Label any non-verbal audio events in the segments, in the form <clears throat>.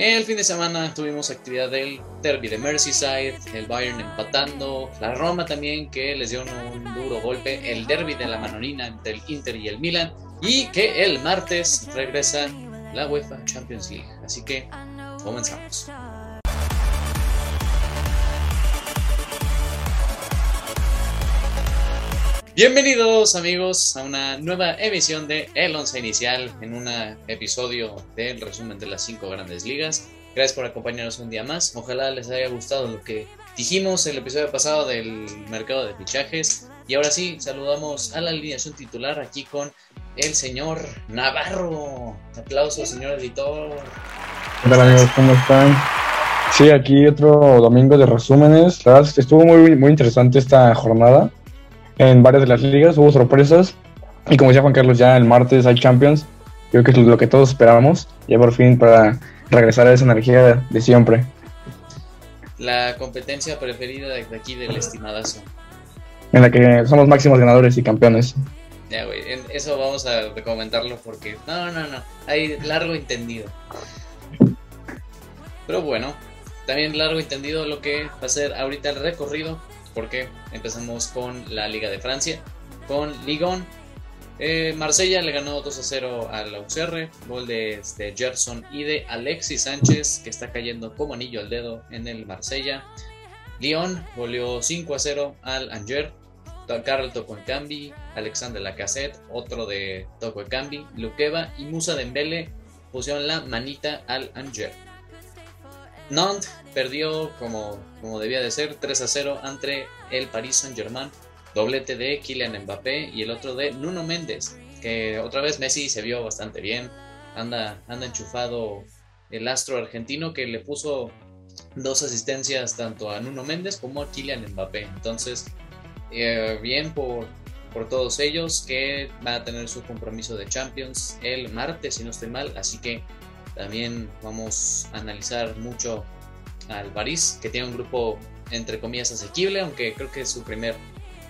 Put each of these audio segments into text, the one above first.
El fin de semana tuvimos actividad del Derby de Merseyside, el Bayern empatando, la Roma también que les dio un, duro golpe, el Derby de la Manonina entre el Inter y el Milan y que el martes regresa la UEFA Champions League. Así que comenzamos. Bienvenidos amigos a una nueva emisión de El Once Inicial en un episodio del resumen de las cinco grandes ligas. Gracias por acompañarnos un día más. Ojalá les haya gustado lo que dijimos el episodio pasado del mercado de fichajes. Y ahora sí, saludamos a la alineación titular aquí con el señor Navarro. Aplausos, señor editor. Hola amigos? ¿Cómo están? Sí, aquí otro domingo de resúmenes. La verdad, estuvo muy, muy interesante esta jornada en varias de las ligas, hubo sorpresas. Y como decía Juan Carlos, ya el martes hay Champions. Creo que es lo que todos esperábamos, ya por fin para regresar a esa energía de, siempre. La competencia preferida de aquí del estimadazo. En la que somos máximos ganadores y campeones. Ya, güey, eso vamos a comentarlo porque. No, no, no. Hay largo entendido. Pero bueno, también largo entendido lo que va a ser ahorita el recorrido porque empezamos con la Liga de Francia, con Ligon. Eh, Marsella le ganó 2 a 0 al Auxerre, gol de este, Gerson y de Alexis Sánchez, que está cayendo como anillo al dedo en el Marsella. Lyon goleó 5 a 0 al Angers. Carl Cambi, Alexander Lacassette, otro de Cambi, Luqueva y Musa Dembele pusieron la manita al Angers. Nantes perdió como, como debía de ser 3 a 0 ante el Paris Saint Germain, doblete de Kylian Mbappé y el otro de Nuno Méndez, que otra vez Messi se vio bastante bien, anda, anda enchufado el astro argentino que le puso dos asistencias tanto a Nuno Méndez como a Kylian Mbappé, entonces eh, bien por, por todos ellos que va a tener su compromiso de Champions el martes si no estoy mal, así que también vamos a analizar mucho al París, que tiene un grupo entre comillas asequible, aunque creo que su primer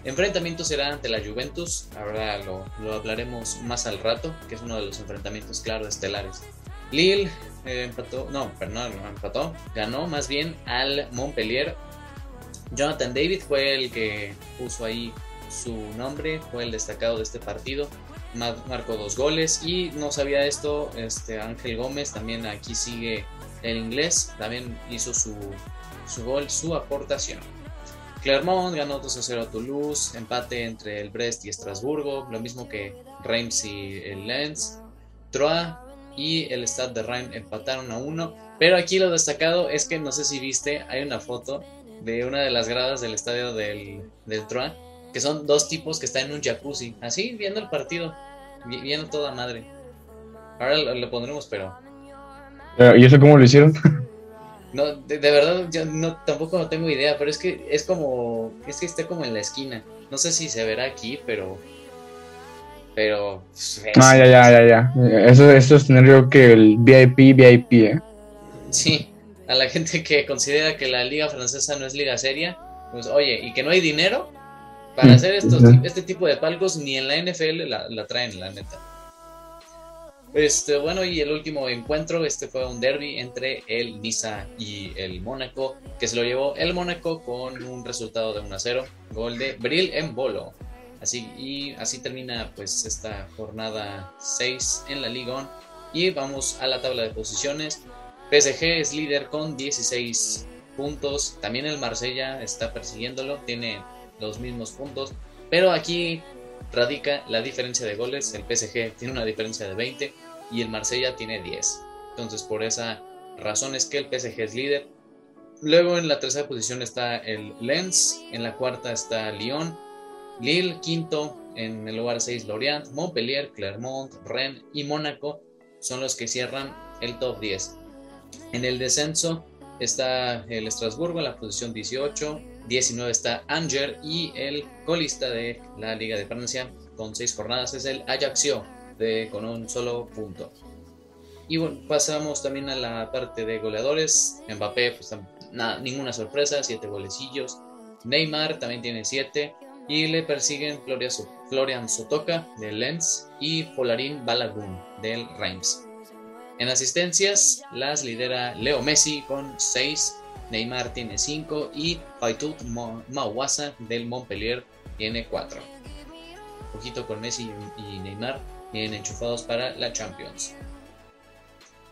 enfrentamiento será ante la Juventus. Ahora lo, hablaremos más al rato, que es uno de los enfrentamientos claros estelares. Lille eh, empató, no, perdón, no empató, ganó más bien al Montpellier. Jonathan David fue el que puso ahí su nombre, fue el destacado de este partido marcó dos goles y no sabía esto, este Ángel Gómez también aquí sigue el inglés, también hizo su, su gol, su aportación. Clermont ganó 2 a 0 a Toulouse, empate entre el Brest y Estrasburgo, lo mismo que Reims y el Lens. Troyes y el Stade de Reims empataron a 1, pero aquí lo destacado es que no sé si viste, hay una foto de una de las gradas del estadio del, del que son dos tipos que están en un jacuzzi, así viendo el partido, viendo toda madre. Ahora lo, pondremos, pero. ¿Y eso cómo lo hicieron? <laughs> No, de, verdad, yo no, tampoco no tengo idea, pero es que es como. Es que está como en la esquina. No sé si se verá aquí, pero. Pero. Pues, ah, ya, ya, ya, ya. Eso, eso es tener yo que el VIP, VIP, ¿eh? Sí, a la gente que considera que la liga francesa no es liga seria, pues oye, y que no hay dinero, para hacer estos, este tipo de palcos ni en la NFL la, traen, la neta. Este, bueno, y el último encuentro, este fue un derby entre el Niza y el Mónaco, que se lo llevó el Mónaco con un resultado de 1 a 0, gol de Bril en bolo. Así, y así termina pues esta jornada 6 en la Liga Y vamos a la tabla de posiciones. PSG es líder con 16 puntos. También el Marsella está persiguiéndolo, tiene los mismos puntos, pero aquí radica la diferencia de goles. El PSG tiene una diferencia de 20 y el Marsella tiene 10. Entonces, por esa razón es que el PSG es líder. Luego en la tercera posición está el Lens, en la cuarta está Lyon, Lille, quinto, en el lugar 6 Lorient, Montpellier, Clermont, Rennes y Mónaco son los que cierran el top 10. En el descenso está el Estrasburgo en la posición 18, 19 está Anger y el colista de la Liga de Francia con 6 jornadas es el Ajaccio de, con un solo punto. Y bueno, pasamos también a la parte de goleadores. Mbappé, pues ninguna sorpresa, 7 golecillos. Neymar también tiene 7. Y le persiguen Florian Sotoka del Lens y Polarín Balagun del Reims. En asistencias las lidera Leo Messi con 6, Neymar tiene 5 y Paitut Mawasa del Montpellier tiene 4. Ojito con Messi y Neymar, bien enchufados para la Champions.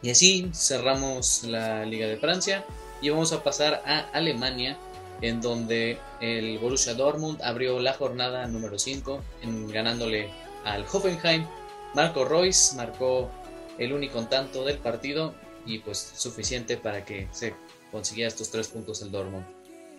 Y así cerramos la Liga de Francia y vamos a pasar a Alemania, en donde el Borussia Dortmund abrió la jornada número 5 ganándole al Hoffenheim. Marco Royce marcó el único tanto del partido y pues suficiente para que se consiguiera estos tres puntos el Dortmund.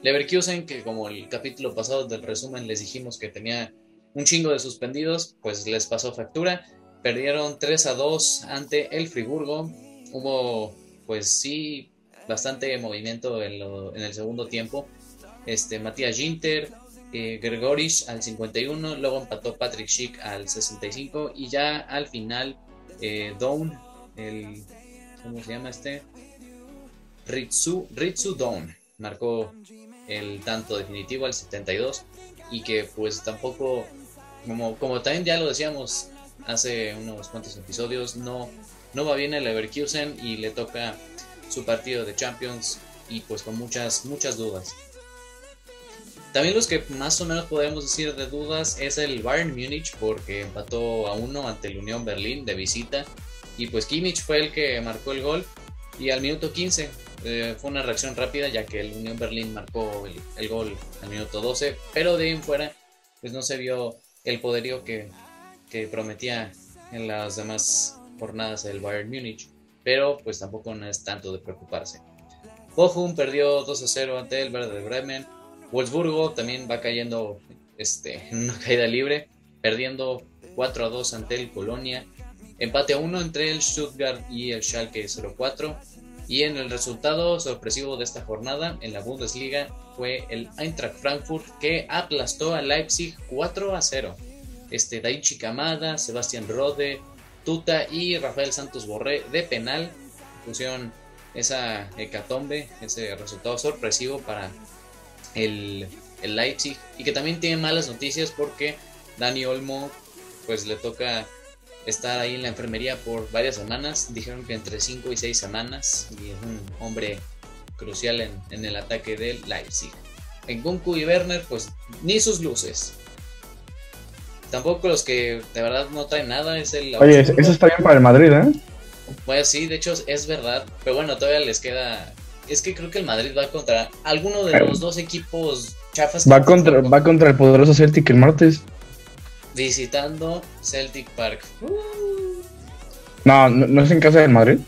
Leverkusen, que como el capítulo pasado del resumen les dijimos que tenía un chingo de suspendidos, pues les pasó factura. Perdieron 3 a 2 ante el Friburgo. Hubo, pues sí, bastante movimiento en, el segundo tiempo. Este, Matías Ginter, eh, al 51, luego empató Patrick Schick al 65 y ya al final eh, Down, el, ¿cómo se llama este? Ritsu, Ritsu Down marcó el tanto definitivo al 72 y que pues tampoco, como, como también ya lo decíamos hace unos cuantos episodios, no, no va bien el Leverkusen y le toca su partido de Champions y pues con muchas, muchas dudas. También los que más o menos podemos decir de dudas es el Bayern Múnich porque empató a uno ante el Unión Berlín de visita y pues Kimmich fue el que marcó el gol y al minuto 15 eh, fue una reacción rápida ya que el Unión Berlín marcó el, gol al minuto 12, pero de ahí en fuera pues no se vio el poderío que, que prometía en las demás jornadas del Bayern Múnich, pero pues tampoco no es tanto de preocuparse. Bochum perdió 2 a 0 ante el Verde de Bremen, Wolfsburgo también va cayendo este, <laughs> en una caída libre, perdiendo 4 a 2 ante el Colonia, empate a 1 entre el Stuttgart y el Schalke 04, y en el resultado sorpresivo de esta jornada en la Bundesliga fue el Eintracht Frankfurt que aplastó a Leipzig 4 a 0. Este Daichi Kamada, Sebastián Rode, Tuta y Rafael Santos Borré de penal pusieron esa hecatombe, ese resultado sorpresivo para el, el Leipzig y que también tiene malas noticias porque Dani Olmo pues le toca estar ahí en la enfermería por varias semanas. Dijeron que entre 5 y 6 semanas. Y es un hombre crucial en, el ataque del Leipzig. En Kunku y Werner, pues ni sus luces. Tampoco los que de verdad no traen nada. Es el. Oye, eso está bien para el Madrid, ¿eh? Pues sí, de hecho es verdad. Pero bueno, todavía les queda. Es que creo que el Madrid va contra alguno de los dos equipos chafas. Va contra, va contra el poderoso Celtic el martes visitando Celtic Park. No, no, es en casa del Madrid.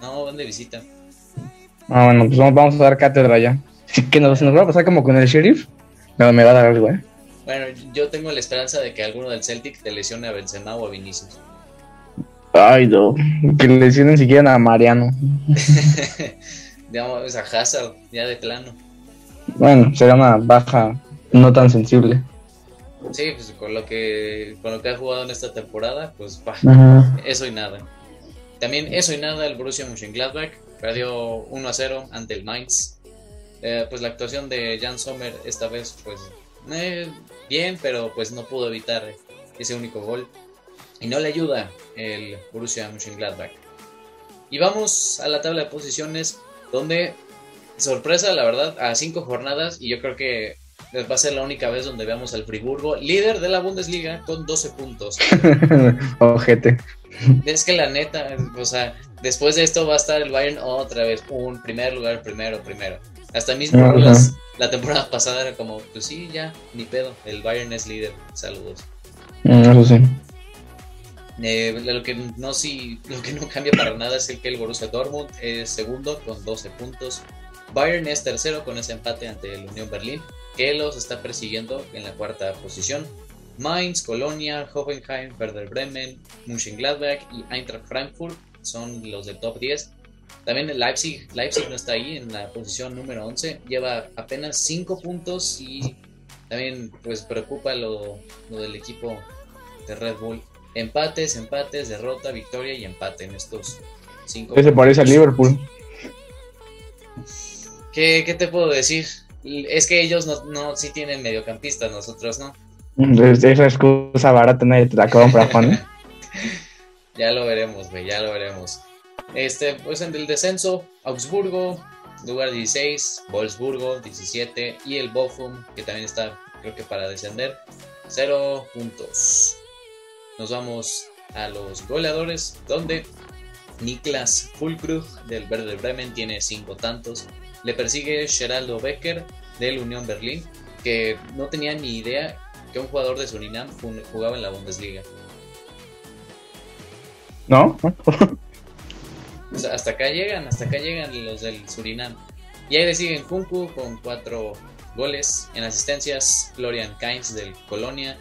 No, van de visita. Ah, bueno, pues vamos, a dar cátedra ya. <laughs> Que nos, nos va a pasar como con el sheriff. No, me va a dar algo, ¿eh? Bueno, yo tengo la esperanza de que alguno del Celtic te lesione a Benzema o a Vinicius. Ay, no. Que lesionen siquiera a Mariano. <laughs> Digamos a Hazard, ya de plano. Bueno, será una baja no tan sensible. Sí, pues con lo que con lo que ha jugado en esta temporada, pues eso y nada. También eso y nada el Borussia Mönchengladbach perdió 1 a 0 ante el Mainz. Eh, pues la actuación de Jan Sommer esta vez pues eh, bien, pero pues no pudo evitar ese único gol y no le ayuda el Borussia Mönchengladbach. Y vamos a la tabla de posiciones donde sorpresa la verdad a cinco jornadas y yo creo que va a ser la única vez donde veamos al Friburgo, líder de la Bundesliga, con 12 puntos. <laughs> Ojete. Es que la neta, o sea, después de esto va a estar el Bayern otra vez, un primer lugar, primero, primero. Hasta mismo la temporada <laughs> pasada era como, pues sí, ya, ni pedo, el Bayern es líder, saludos. Mm, eso sí. Eh, lo que no sí, lo que no cambia para nada es el que el Borussia Dortmund es segundo con 12 puntos. Bayern es tercero con ese empate ante el Unión Berlín que los está persiguiendo en la cuarta posición. Mainz, Colonia, Hoffenheim, Werder Bremen, Mönchengladbach y Eintracht Frankfurt son los del top 10. También el Leipzig, Leipzig no está ahí en la posición número 11, lleva apenas 5 puntos y también pues preocupa lo, del equipo de Red Bull. Empates, empates, derrota, victoria y empate en estos 5 se parece al Liverpool? ¿Qué, ¿Qué te puedo decir? Es que ellos no, no sí tienen mediocampistas, nosotros no. Esa excusa barata nadie te la compra, Juan. <laughs> ya lo veremos, güey, ya lo veremos. Este, pues en el descenso, Augsburgo, lugar 16, Wolfsburgo 17 y el Bochum, que también está, creo que para descender, 0 puntos. Nos vamos a los goleadores, donde Niklas Fulkrug del Verde Bremen tiene 5 tantos. Le persigue Geraldo Becker del Unión Berlín, que no tenía ni idea que un jugador de Surinam jugaba en la Bundesliga. ¿No? hasta acá llegan, hasta acá llegan los del Surinam. Y ahí le siguen Kunku con 4 goles en asistencias, Florian Kainz del Colonia,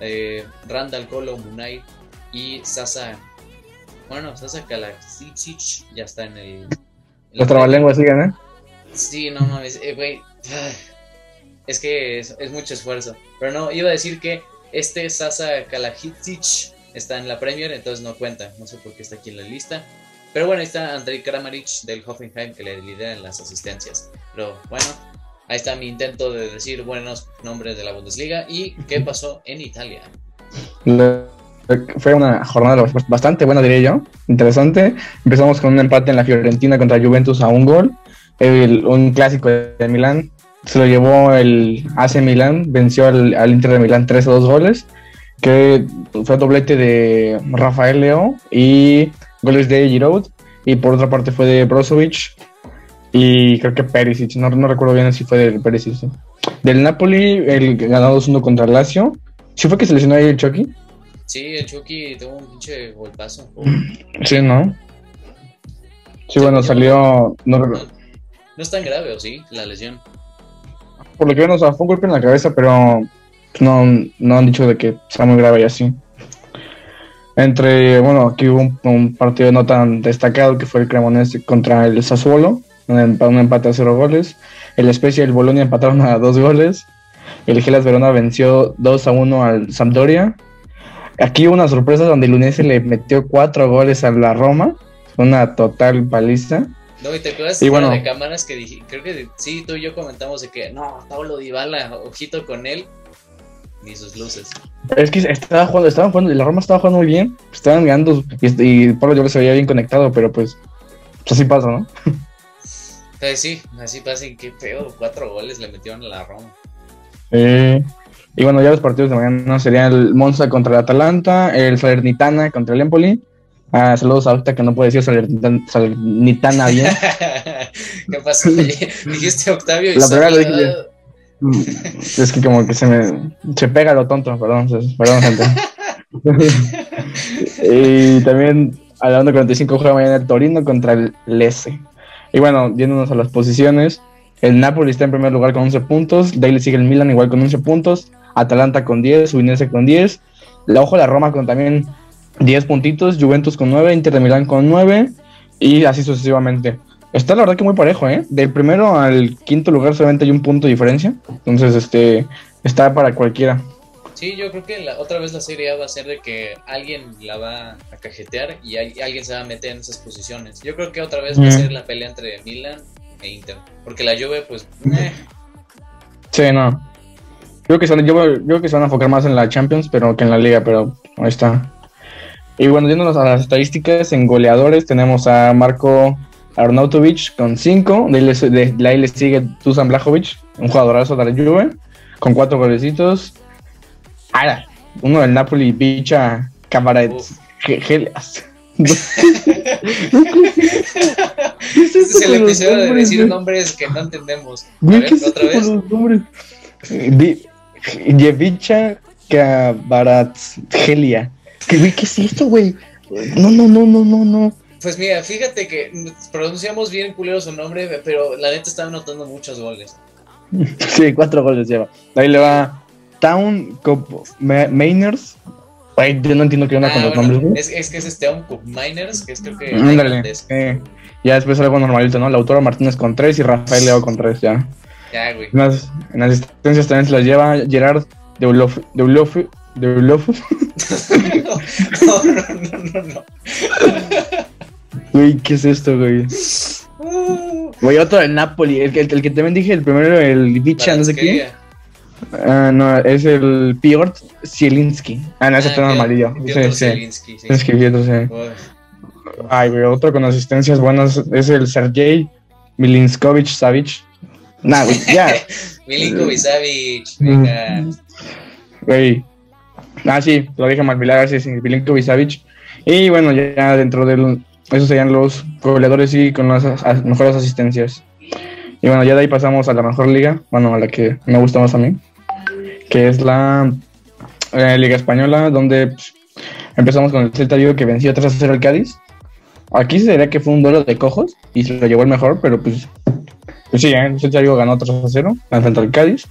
eh, Randall Colo Munay y Sasa. Bueno, Sasa Kalaksic ya está en el. Los trabalenguas siguen, ¿eh? Sí, no mames, eh, güey. Es que es, mucho esfuerzo. Pero no, iba a decir que este Sasa Kalajic está en la Premier, entonces no cuenta. No sé por qué está aquí en la lista. Pero bueno, ahí está Andrei Kramaric del Hoffenheim que le lidera en las asistencias. Pero bueno, ahí está mi intento de decir buenos nombres de la Bundesliga. ¿Y qué pasó en Italia? Fue una jornada bastante buena, diría yo. Interesante. Empezamos con un empate en la Fiorentina contra Juventus a un gol. Un clásico de Milán se lo llevó el AC Milán, venció al, Inter de Milán 3 a 2 goles, que fue doblete de Rafael Leo y goles de Giroud, y por otra parte fue de Brozovic y creo que Perisic, no, no recuerdo bien si fue de Perisic. Del Napoli, el ganado 2-1 contra Lazio. ¿Sí fue que se lesionó ahí el Chucky? Sí, el Chucky tuvo un pinche golpazo. Sí, ¿no? Sí, bueno, salió... No, no, es tan grave, ¿o sí? La lesión por lo que veo, o sea, fue un golpe en la cabeza, pero no, no han dicho de que sea muy grave y así. Entre, bueno, aquí hubo un, partido no tan destacado que fue el Cremonese contra el Sassuolo, un, empate a cero goles. El Spezia y el Bolonia empataron a dos goles. El Gelas Verona venció 2 a 1 al Sampdoria. Aquí hubo una sorpresa donde el Udinese le metió cuatro goles a la Roma. Una total paliza. No, y te acuerdas de cámaras que dije, creo que sí, tú y yo comentamos de que no, Pablo Dybala, ojito con él, ni sus luces. Es que estaba jugando, estaban jugando, la Roma estaba jugando muy bien, estaban ganando y, y Pablo yo se veía bien conectado, pero pues, pues así pasa, ¿no? <laughs> Pues sí, así pasa y qué feo, cuatro goles le metieron a la Roma. Eh, y bueno, ya los partidos de mañana serían el Monza contra el Atalanta, el Salernitana contra el Empoli Ah, saludos a ahorita que no puede decir Salernitana bien. <laughs> ¿Qué pasó? <laughs> Dijiste Octavio y La primera lo dije mm, <laughs> Es que como que se me se pega lo tonto, perdón, perdón gente. y también a la 1.45 juega mañana el Torino contra el Lese. Y bueno, yéndonos a las posiciones, el Napoli está en primer lugar con 11 puntos, de ahí le sigue el Milan igual con 11 puntos, Atalanta con 10, Udinese con 10, la ojo la Roma con también 10 puntitos, Juventus con 9, Inter de Milán con 9 y así sucesivamente. Está la verdad que muy parejo, ¿eh? Del primero al quinto lugar solamente hay un punto de diferencia. Entonces, este, está para cualquiera. Sí, yo creo que la, otra vez la Serie A va a ser de que alguien la va a cajetear y alguien se va a meter en esas posiciones. Yo creo que otra vez va a ser la pelea entre Milan e Inter. Porque la Juve, pues... Eh. Sí, no. Creo que, yo, yo creo que se van a enfocar más en la Champions pero que en la Liga, pero ahí está. Y bueno, yéndonos a las estadísticas, en goleadores tenemos a Marco Arnautovic con 5, de, ahí le sigue Tuzan Blajovic, un jugadorazo de la Juve, con 4 golecitos. Ah, uno del Napoli, Bicha Camaret Gelias. <laughs> este es el episodio de decir nombres que no entendemos. Ver, otra vez. Yevicha Gelia. ¿Qué, ¿Qué es esto, güey? No, no, no, no, no, no. Pues mira, fíjate que pronunciamos bien culero su nombre, pero la neta estaba anotando muchos goles. sí, cuatro goles lleva. Ahí le va Town Cup Miners. Ay, yo no entiendo qué onda con ah, los nombres. Es, es, que es este Town Cup Miners, que es creo que. Ándale. Eh, ya después algo normalito, ¿no? Autora Martínez con tres y Rafael Leo con tres, ya. Ya, güey. En las, en asistencias también se las lleva Gerard de Ulof, de ¿De Love? no, no, no, no, no. Güey, ¿qué es esto, güey? Güey, otro del Napoli. El, el, el, que también dije, el primero, el Bicha, no sé qué. Ah, no, es el Piotr Zielinski. Ah, no, ese ah, está. Piotr Zielinski, sí. Es que Piotr, sí. ay, güey, otro con asistencias buenas es el Sergey Milinkovic Savic. Nah, güey, ya. <laughs> Milinkovic Savic, venga. Güey. Ah, sí, lo dije mal, sí, sí, Milinkovic Savic. Y bueno, ya dentro de esos serían los goleadores y con las mejores asistencias. Y bueno, ya de ahí pasamos a la mejor liga, bueno, a la que me gusta más a mí, que es la eh, Liga Española, donde pues, empezamos con el Celta Vigo que venció 3 a 0 al Cádiz. Aquí se diría que fue un duelo de cojos y se lo llevó el mejor, pero pues, pues sí, ¿eh? el Celta Vigo ganó 3 a 0 frente al Cádiz.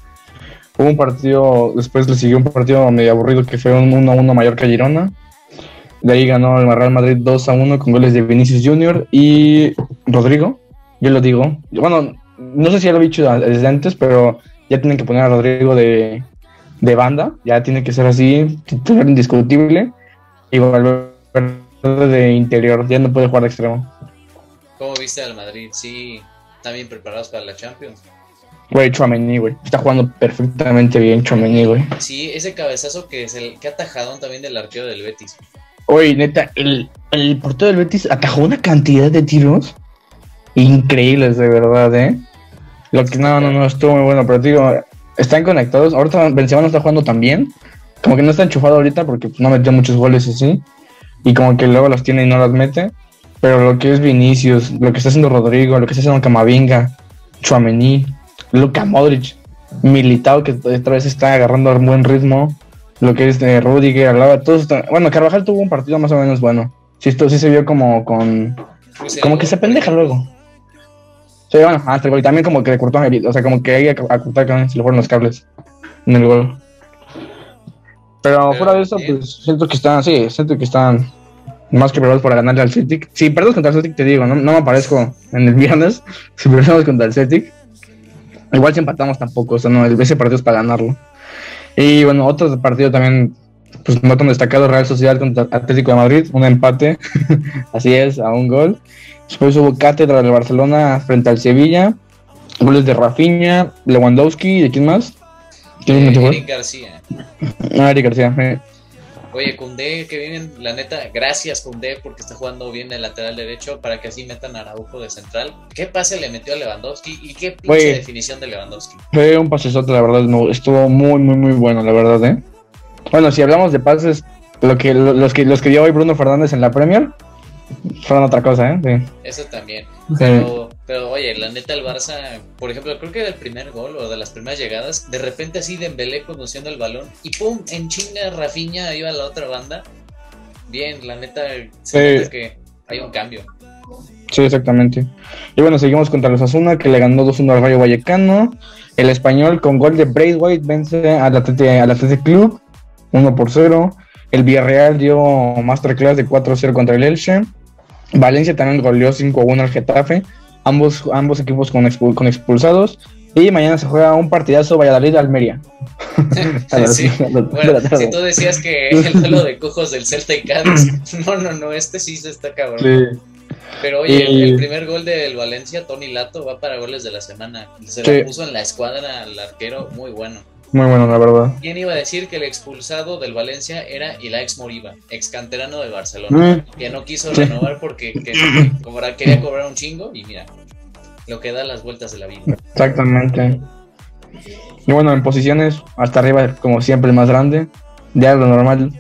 Hubo un partido, después le siguió un partido medio aburrido que fue un 1 a 1 mayor que Girona. De ahí ganó el Real Madrid 2 a 1 con goles de Vinicius Junior y Rodrigo. Yo lo digo. Bueno, no sé si ya lo he dicho desde antes, pero ya tienen que poner a Rodrigo de, de banda. Ya tiene que ser así, titular indiscutible. Y volver de interior. Ya no puede jugar de extremo. ¿Cómo viste al Madrid? Sí, están bien preparados para la Champions. Güey, Chouameni, güey. Está jugando perfectamente bien Chouameni, güey. Sí, ese cabezazo que es el que atajadón también del arquero del Betis. Oye, neta, el, el portero del Betis atajó una cantidad de tiros increíbles, de verdad, ¿eh? Lo que no, no, no, estuvo muy bueno, pero digo, están conectados. Ahorita Benzema no está jugando tan bien. Como que no está enchufado ahorita porque no metió muchos goles así. Y como que luego los tiene y no las mete. Pero lo que es Vinicius, lo que está haciendo Rodrigo, lo que está haciendo Camavinga, Chuamení, Luka Modric, Militao, que otra vez está agarrando un buen ritmo lo que es de Rudiger, Alaba, todos Bueno, Carvajal tuvo un partido más o menos bueno. Sí, esto sí se vio como con... Pues como que se pendeja luego. Sí, bueno, hasta el gol. También como que le cortó O sea, como que que acortar que se le fueron los cables en el gol. Pero, fuera de eso, pues siento que están, sí, siento que están más que preparados para ganarle al Celtic. Si perdemos contra el Celtic, te digo, no, no me aparezco en el <laughs> viernes. Si perdemos contra el Celtic, igual si empatamos tampoco. O sea, no, ese partido es para ganarlo. Y bueno, otro partido también, pues no tan destacado, Real Sociedad contra Atlético de Madrid, un empate, <laughs> así es, a un gol. Después hubo cátedra del Barcelona frente al Sevilla, goles de Rafinha, Lewandowski, ¿de quién más? ¿Quién eh, Eric García. Ah, Eric García, eh. Oye, Cundé, que vienen, la neta, gracias Cundé porque está jugando bien el lateral derecho para que así metan a Araujo de central. ¿Qué pase le metió a Lewandowski y qué pinche definición de Lewandowski? Fue un pasesote, la verdad, estuvo muy, muy, muy bueno, la verdad, ¿eh? Bueno, si hablamos de pases, lo que, los, que, los que dio hoy Bruno Fernández en la Premier, fueron otra cosa, ¿eh? Eso también. Pero, pero, oye, la neta, el Barça, por ejemplo, creo que del primer gol o de las primeras llegadas, de repente así Dembélé conduciendo el balón y pum, en chinga Rafinha iba a la otra banda. Bien, la neta, se que hay un cambio. Sí, exactamente. Y bueno, seguimos contra los Asuna, que le ganó 2-1 al Rayo Vallecano. El español con gol de Braithwaite vence al Athletic, Club, 1 por 0. El Villarreal dio masterclass de 4-0 contra el Elche. Valencia también goleó 5-1 al Getafe. Ambos, ambos equipos con, con expulsados. Y mañana se juega un partidazo Valladolid-Almería. sí. <laughs> bueno, si tú decías que el duelo de cojos del Celta y Cádiz, <laughs> no, no, no, este sí se está cabrón. Pero oye, el, primer gol del Valencia, Tony Lato, va para goles de la semana. Se lo puso en la escuadra al arquero, muy bueno. Muy bueno, la verdad. ¿Quién iba a decir que el expulsado del Valencia era Ilaix Moriba, ex canterano del Barcelona, mm. que no quiso renovar porque <laughs> quería cobrar un chingo y mira, lo que da las vueltas de la vida. Exactamente. Y bueno, en posiciones, hasta arriba, como siempre, el más grande. Ya lo normal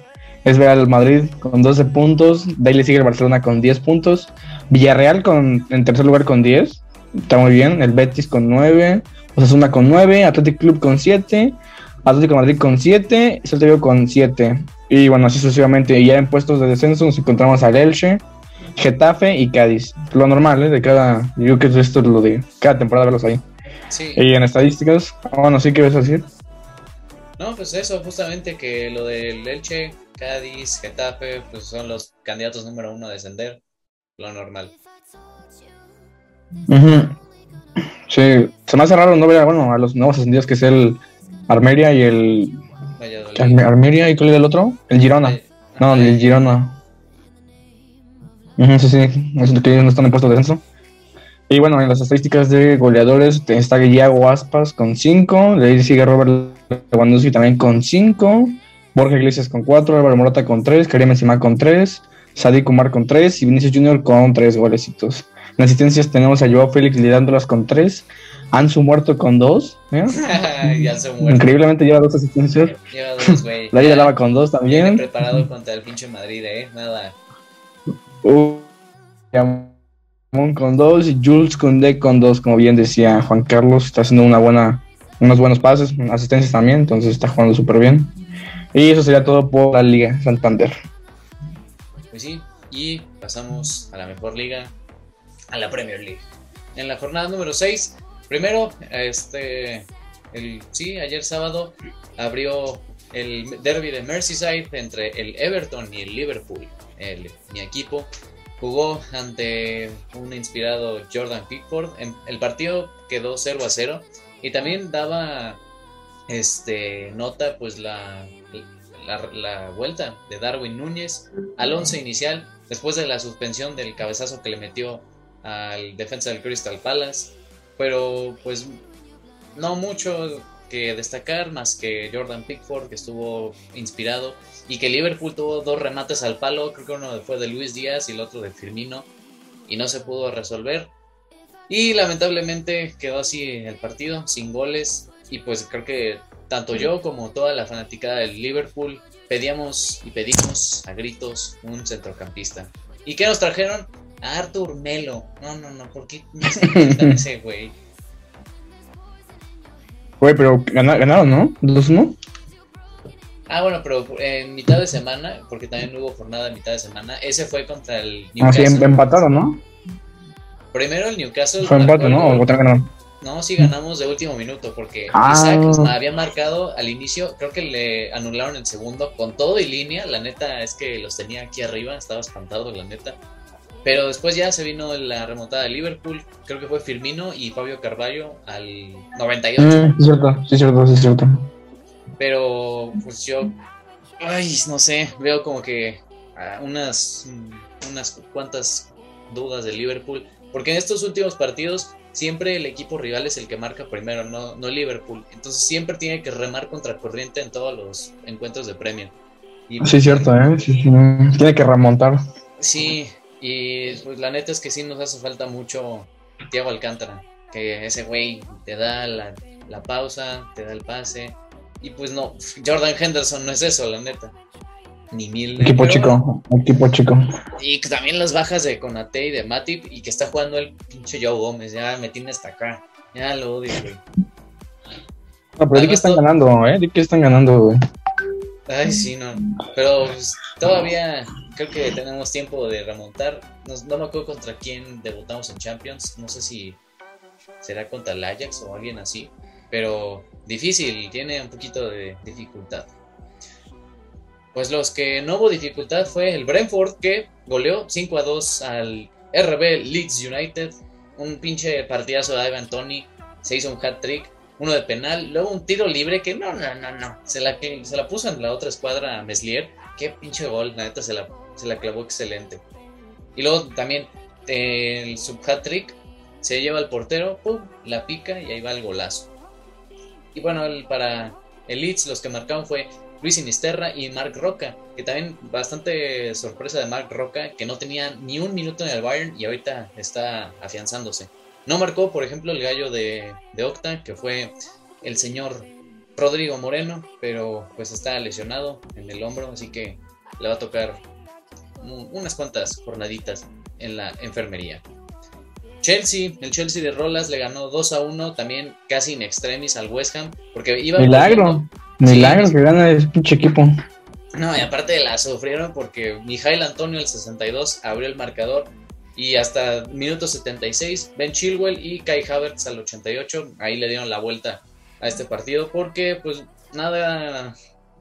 es ver al Madrid con 12 puntos. De ahí le sigue el Barcelona con 10 puntos. Villarreal con, en tercer lugar con 10. Está muy bien. El Betis con 9. Osasuna con 9, Athletic Club con 7, Atlético Madrid con 7, Celta Vigo con 7. Y bueno, así sucesivamente. Y ya en puestos de descenso nos encontramos al Elche, Getafe y Cádiz. Lo normal, ¿eh? De cada. Yo creo que esto es lo de cada temporada verlos ahí. Sí. Y en estadísticas, bueno, ¿sí qué ves decir? No, pues eso, justamente que lo del Elche, Cádiz, Getafe, pues son los candidatos número uno a descender. Lo normal. Uh Sí, se me hace raro no ver bueno, a los nuevos ascendidos que es el Armeria y el. Armeria y cuál es el otro? El Girona. No, el Girona. sí, sí, es que no están en puesto de descenso. Y bueno, en las estadísticas de goleadores está Guillermo Aspas con 5, de ahí sigue Robert Lewandowski también con 5, Borja Iglesias con 4, Álvaro Morata con 3, Karim Benzema con 3, Sadik Kumar con 3 y Vinicius Junior con 3 golecitos. En asistencias tenemos a Joao Félix liderándolas con 3. Ansu muerto con 2. ¿eh? <laughs> Increíblemente lleva 2 asistencias. <laughs> Lleva 2, güey. La Lava con 2 también. Viene preparado contra el pinche Madrid, eh. Nada. Uh, con 2 y Jules Koundé con 2, como bien decía Juan Carlos. Está haciendo una buena, unos buenos pases, asistencias también, entonces está jugando súper bien. Y eso sería todo por la Liga Santander. Pues sí, y pasamos a la mejor liga, a la Premier League. En la jornada número 6, primero, este, el, sí, ayer sábado abrió el derby de Merseyside entre el Everton y el Liverpool. El, mi equipo jugó ante un inspirado Jordan Pickford. El partido quedó 0 a 0 y también daba este nota pues la, la, vuelta de Darwin Núñez al 11 inicial después de la suspensión del cabezazo que le metió al defensa del Crystal Palace. Pero pues no mucho que destacar más que Jordan Pickford que estuvo inspirado y que Liverpool tuvo dos remates al palo, creo que uno fue de Luis Díaz y el otro de Firmino y no se pudo resolver. Y lamentablemente quedó así el partido, sin goles y pues creo que tanto yo como toda la fanaticada del Liverpool pedíamos y pedimos a gritos un centrocampista. ¿Y qué nos trajeron? A Arthur Melo. No, no, no, ¿por qué no ese <laughs> güey? Güey, pero ganaron, ¿no? ¿2-1? Ah, bueno, pero en mitad de semana, porque también hubo jornada en mitad de semana, ese fue contra el Newcastle. Ah, sí, empataron, ¿no? Primero el Newcastle. Fue empate, ¿no? ¿O ganaron? No, sí ganamos de último minuto, porque ah. Isaac había marcado al inicio, creo que le anularon el segundo con todo y línea. La neta es que los tenía aquí arriba, estaba espantado, la neta. Pero después ya se vino la remontada de Liverpool. Creo que fue Firmino y Fabio Carballo al 98. Mm, sí, cierto, sí, cierto, sí, cierto. Pero, pues yo, ay, no sé, veo como que ah, unas, unas cuantas dudas de Liverpool. Porque en estos últimos partidos siempre el equipo rival es el que marca primero, no, no Liverpool. Entonces siempre tiene que remar contra corriente en todos los encuentros de premio. Y, sí, cierto, ¿eh? Tiene que remontar. Sí, y pues la neta es que sí nos hace falta mucho Thiago Alcántara, que ese güey te da la, pausa, te da el pase. Y pues no, Jordan Henderson no es eso, la neta. Ni mil. Equipo chico, equipo chico. Y también las bajas de Conate y de Matip y que está jugando el pinche Joe Gómez, ya me tiene hasta acá. Ya lo odio, güey. No, pero di que están ganando, ¿eh? Di que están ganando, güey. Ay, sí, no. Pero pues, todavía creo que tenemos tiempo de remontar. No, me acuerdo contra quién debutamos en Champions. No sé si será contra el Ajax o alguien así. Pero difícil, tiene un poquito de dificultad. Pues los que no hubo dificultad fue el Brentford que goleó 5 a 2 al RB Leeds United. Un pinche partidazo de Ivan Tony. Se hizo un hat trick uno de penal, luego un tiro libre que no, no, no, no, se la, se la puso en la otra escuadra a Meslier, qué pinche gol, la neta se la, se la clavó excelente. Y luego también el sub hat trick se lleva al portero, pum, la pica y ahí va el golazo. Y bueno, para el Leeds los que marcaron fue Luis Sinisterra y Mark Roca, que también bastante sorpresa de Mark Roca, que no tenía ni un minuto en el Bayern y ahorita está afianzándose. No marcó, por ejemplo, el gallo de, de Octa, que fue el señor Rodrigo Moreno, pero pues está lesionado en el hombro, así que le va a tocar unas cuantas jornaditas en la enfermería. Chelsea, el Chelsea de Rolas le ganó 2 a 1, también casi in extremis al West Ham, porque iba Milagro, milagro que gana ese pinche equipo. No, y aparte la sufrieron porque Mijail Antonio el 62 abrió el marcador y hasta minuto 76, Ben Chilwell y Kai Havertz al 88, ahí le dieron la vuelta a este partido porque pues nada,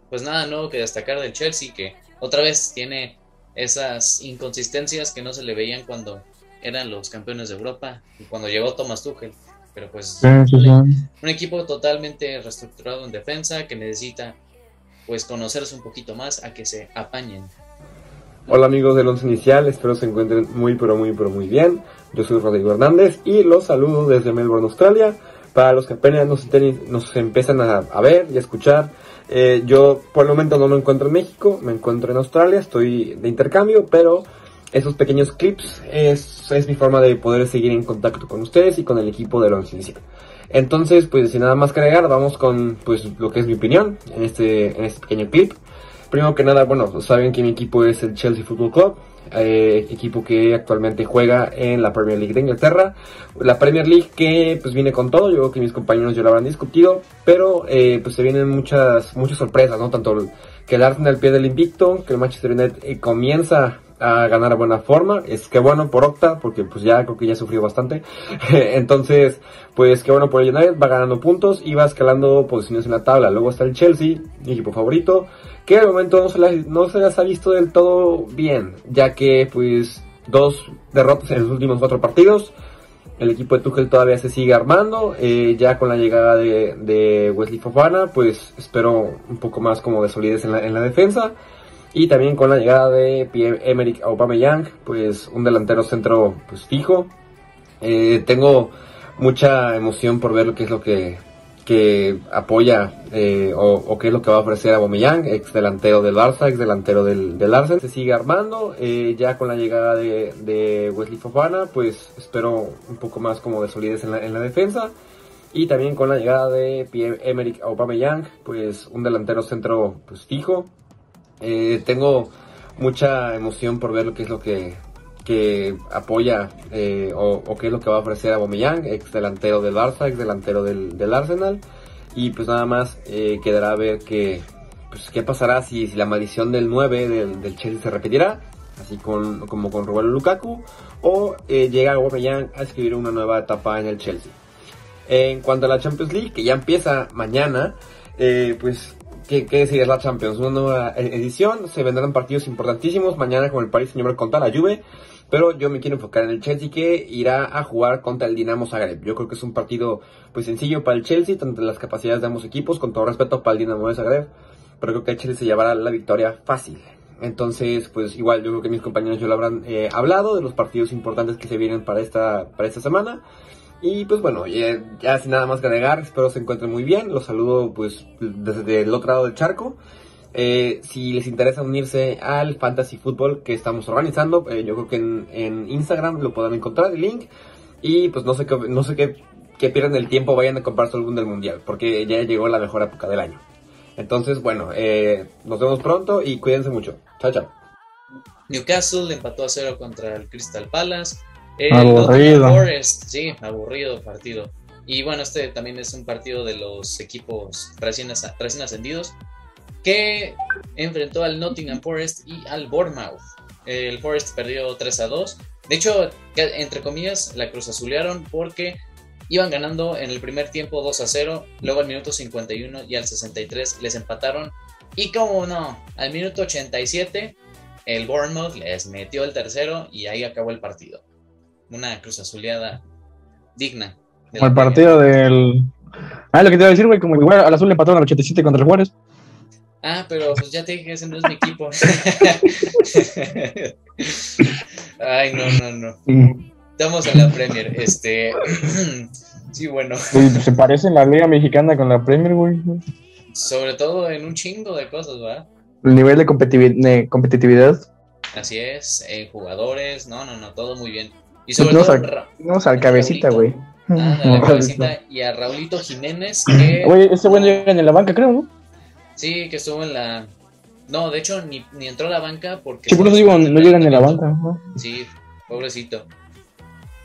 pues nada nuevo que destacar del Chelsea que otra vez tiene esas inconsistencias que no se le veían cuando eran los campeones de Europa y cuando llegó Thomas Tuchel. Pero pues un equipo totalmente reestructurado en defensa que necesita pues conocerse un poquito más a que se apañen Hola amigos del Once Inicial, espero se encuentren muy pero muy pero muy bien. Yo soy Rodrigo Hernández y los saludo desde Melbourne, Australia. Para los que apenas nos, nos empiezan a, ver y a escuchar, Eh, yo por el momento no me encuentro en México, me encuentro en Australia, estoy de intercambio, pero esos pequeños clips es, es mi forma de poder seguir en contacto con ustedes y con el equipo de Inicial. Entonces, pues sin nada más que agregar, vamos con pues lo que es mi opinión en este, en este pequeño clip. Primero que nada, bueno, saben que mi equipo es el Chelsea Football Club, eh, equipo que actualmente juega en la Premier League de Inglaterra. La Premier League que pues viene con todo, yo creo que mis compañeros ya lo habrán discutido, pero eh, pues se vienen muchas, muchas sorpresas, ¿no? Tanto que el Arsenal pie del invicto, que el Manchester United eh, comienza a ganar a buena forma. Es que bueno por Octa, porque pues ya creo que ya sufrió bastante. <laughs> Entonces, pues que bueno por el United, va ganando puntos y va escalando posiciones en la tabla. Luego está el Chelsea, mi equipo favorito, que de momento no se, las, ha visto del todo bien, ya que pues dos derrotas en los últimos cuatro partidos. El equipo de Tuchel todavía se sigue armando. Eh, ya con la llegada de, Wesley Fofana, pues espero un poco más como de solidez en la defensa. Y también con la llegada de Pierre Emerick Aubameyang, pues un delantero centro pues fijo. Eh, tengo mucha emoción por ver lo que es lo que, que apoya eh, o, o, qué es lo que va a ofrecer Aubameyang, ex delantero del Barça, ex delantero del, del Arsenal. Se sigue armando, eh, ya con la llegada de, de, Wesley Fofana, pues espero un poco más como de solidez en la, en la defensa. Y también con la llegada de Pierre Emerick Aubameyang, pues un delantero centro pues fijo. Eh, tengo mucha emoción por ver lo que es lo que, que apoya eh, o, qué es lo que va a ofrecer a Aubameyang, ex delantero del Barça, ex delantero del, Arsenal. Y pues nada más eh, quedará a ver que, pues, qué pasará si, la maldición del 9 del, del, Chelsea se repetirá, así con, como con Romelu Lukaku, o llega Aubameyang a escribir una nueva etapa en el Chelsea. En cuanto a la Champions League, que ya empieza mañana, pues ¿Qué, ¿Qué, decir? Es la Champions, una nueva edición. Se vendrán partidos importantísimos. Mañana con el Paris Saint-Germain contra la Juve. Pero yo me quiero enfocar en el Chelsea que irá a jugar contra el Dinamo Zagreb. Yo creo que es un partido pues sencillo para el Chelsea, tanto las capacidades de ambos equipos, con todo respeto para el Dinamo de Zagreb. Pero creo que el Chelsea se llevará la victoria fácil. Entonces, pues igual yo creo que mis compañeros ya lo habrán eh, hablado de los partidos importantes que se vienen para esta, para esta semana. Y pues bueno, ya, sin nada más que agregar, espero se encuentren muy bien. Los saludo pues desde el otro lado del charco. Eh, si les interesa unirse al Fantasy Football que estamos organizando, eh, yo creo que en, Instagram lo puedan encontrar el link. Y pues no sé qué, no sé qué, que pierdan el tiempo, vayan a comprar su álbum del mundial, porque ya llegó la mejor época del año. Entonces, bueno, eh, nos vemos pronto y cuídense mucho. Chao, chao. Newcastle empató a cero contra el Crystal Palace. El aburrido. Forest, sí, aburrido partido. Y bueno, este también es un partido de los equipos recién, recién ascendidos que enfrentó al Nottingham Forest y al Bournemouth. El Forest perdió 3 a 2. De hecho, entre comillas, la cruz azulearon porque iban ganando en el primer tiempo 2 a 0. Luego al minuto 51 y al 63 les empataron. Y como no, al minuto 87 el Bournemouth les metió el tercero y ahí acabó el partido una cruz azuleada digna. Como el partido del. Ah, lo que te iba a decir, güey, como igual al azul le empataron al 87 contra el Juárez. Ah, pero pues ya te dije, ese no es mi equipo. <laughs> Ay, no, no, no. Estamos en la Premier. Este. <clears throat> sí, bueno. Se parece la Liga Mexicana con la Premier, güey. Sobre todo en un chingo de cosas, ¿verdad? El nivel de, competitividad. De competitividad. Así es, en jugadores, no, no, no, todo muy bien. Y sobre no, todo, al, no, al cabecita, güey. Ah, <laughs> cabecita y a Raulito Jiménez. <clears throat> Que, Oye, este güey llega en la banca, creo, ¿no? Sí, que estuvo en la. No, de hecho, ni, ni entró a la banca porque. Sí, por eso digo, no llegan en la banca. ¿no? Sí, pobrecito.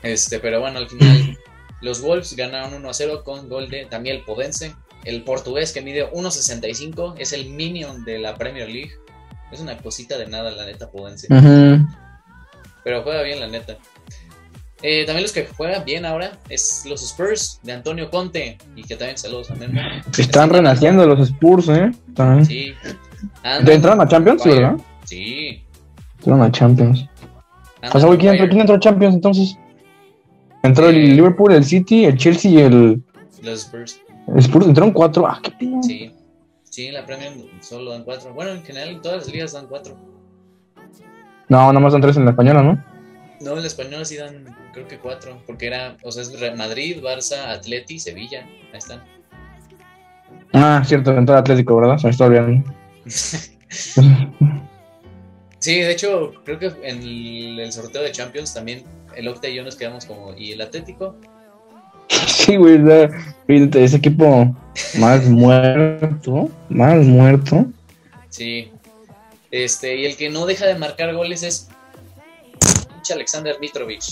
Este, pero bueno, al final, <clears throat> los Wolves ganaron 1 a 0 con gol de Daniel Podense. El portugués que mide 1.65 es el minion de la Premier League. Es una cosita de nada, la neta, Podense. Uh -huh. Pero juega bien, la neta. Eh, también los que juegan bien ahora es los Spurs de Antonio Conte y que también saludos a Memo. Están renaciendo los Spurs, ¿eh? Están... Sí. Andan, ¿Entraron a Champions, Bayern. verdad? Sí. Entraron a Champions. Andan O sea, güey, ¿quién entró, Bayern. ¿quién entró a Champions entonces? Entró Eh. el Liverpool, el City, el Chelsea y el Los Spurs. Spurs. Entraron cuatro. Ah, qué pedo. Sí. Sí, la Premier solo dan cuatro. Bueno, en general en todas las ligas dan cuatro. No, nomás dan tres en la española, ¿no? No, el español sí dan, creo que cuatro. Porque era, o sea, es Madrid, Barça, Atleti, Sevilla. Ahí están. Ah, cierto, entró Atlético, ¿verdad? Se me está olvidando. <laughs> sí, de hecho, creo que en el, sorteo de Champions también el Octa y yo nos quedamos como, ¿y el Atlético? Sí, güey, ese equipo más <laughs> muerto, más muerto. Sí. Este, y el que no deja de marcar goles es Alexander Mitrovic.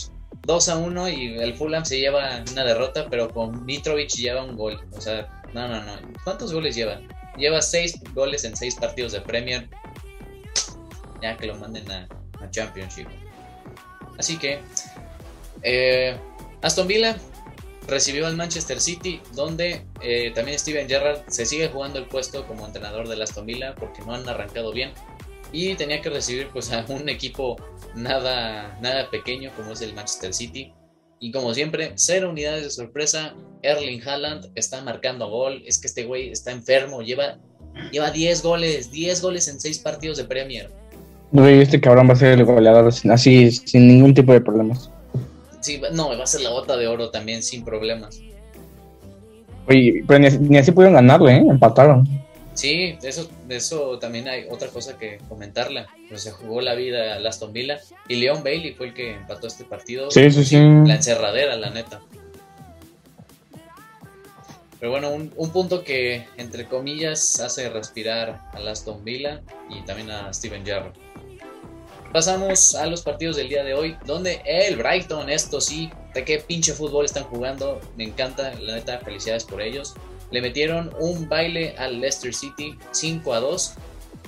2 a 1 y el Fulham se lleva una derrota, pero con Mitrovic lleva un gol. O sea, no, no, no. ¿Cuántos goles lleva? Lleva 6 goles en 6 partidos de Premier. Ya que lo manden a, Championship. Así que, eh, Aston Villa recibió al Manchester City, donde eh, también Steven Gerrard se sigue jugando el puesto como entrenador del Aston Villa porque no han arrancado bien y tenía que recibir pues a un equipo nada, nada pequeño como es el Manchester City. Y como siempre, cero unidades de sorpresa. Erling Haaland está marcando gol. Es que este güey está enfermo. Lleva, lleva 10 goles. 10 goles en 6 partidos de Premier. Güey, este cabrón va a ser el goleador así, sin ningún tipo de problemas. Sí, no, va a ser la bota de oro también, sin problemas. Oye, pero ni, ni así pudieron ganarle, ¿eh? Empataron. Sí, eso, eso también hay otra cosa que comentarla. Pues se jugó la vida a Aston Villa y Leon Bailey fue el que empató este partido. Sí, sí, sí. La encerradera, la neta. Pero bueno, un, punto que entre comillas hace respirar a Aston Villa y también a Steven Gerrard. Pasamos a los partidos del día de hoy, donde el Brighton, esto sí, de qué pinche fútbol están jugando, me encanta, la neta, felicidades por ellos le metieron un baile al Leicester City 5 a 2.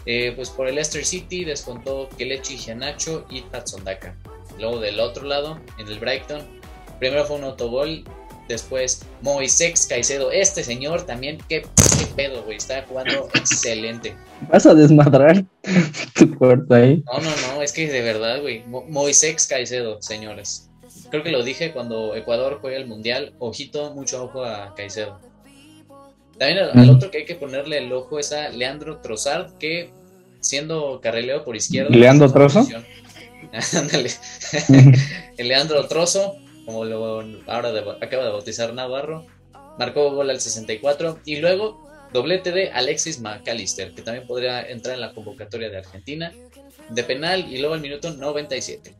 Eh, pues por el Leicester City descontó Kelechi Gianacho y Tatsondaka. Luego del otro lado, en el Brighton, primero fue un autogol, después Moisés Caicedo. Este señor también, qué, pedo, güey, está jugando <coughs> excelente. Vas a desmadrar tu puerta ahí. No, no, no, es que de verdad, güey. Moisés Caicedo, señores. Creo que lo dije cuando Ecuador juega el Mundial. Ojito, mucho ojo a Caicedo. También al, otro que hay que ponerle el ojo es a Leandro Trozard, que siendo carrilero por izquierda. ¿Leandro Trozo? <laughs> Ándale. <laughs> el Leandro Trozo, como lo ahora acaba de bautizar Navarro, marcó gol al 64 y luego doblete de Alexis McAllister, que también podría entrar en la convocatoria de Argentina, de penal y luego al minuto 97.